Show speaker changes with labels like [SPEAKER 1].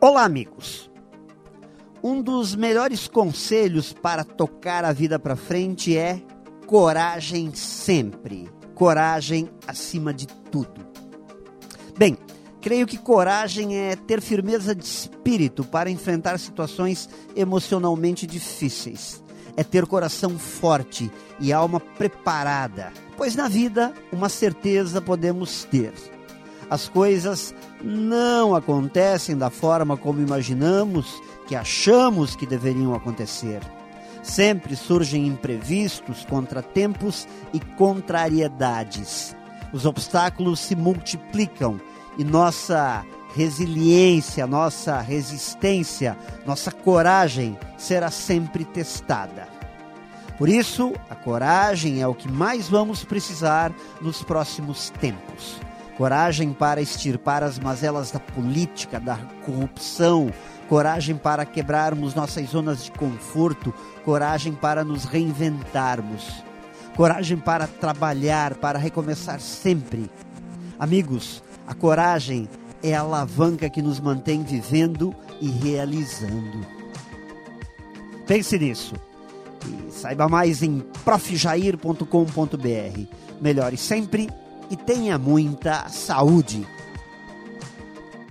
[SPEAKER 1] Olá, amigos. Um dos melhores conselhos para tocar a vida para frente é coragem sempre. Coragem acima de tudo. Bem, creio que coragem é ter firmeza de espírito para enfrentar situações emocionalmente difíceis. É ter coração forte e alma preparada, pois na vida uma certeza podemos ter as coisas não acontecem da forma como imaginamos, que achamos que deveriam acontecer. Sempre surgem imprevistos, contratempos e contrariedades. Os obstáculos se multiplicam e nossa resiliência, nossa resistência, nossa coragem será sempre testada. Por isso, a coragem é o que mais vamos precisar nos próximos tempos coragem para extirpar as mazelas da política, da corrupção, coragem para quebrarmos nossas zonas de conforto, coragem para nos reinventarmos, coragem para trabalhar, para recomeçar sempre. Amigos, a coragem é a alavanca que nos mantém vivendo e realizando. Pense nisso e saiba mais em profjair.com.br. Melhore sempre e tenha muita saúde.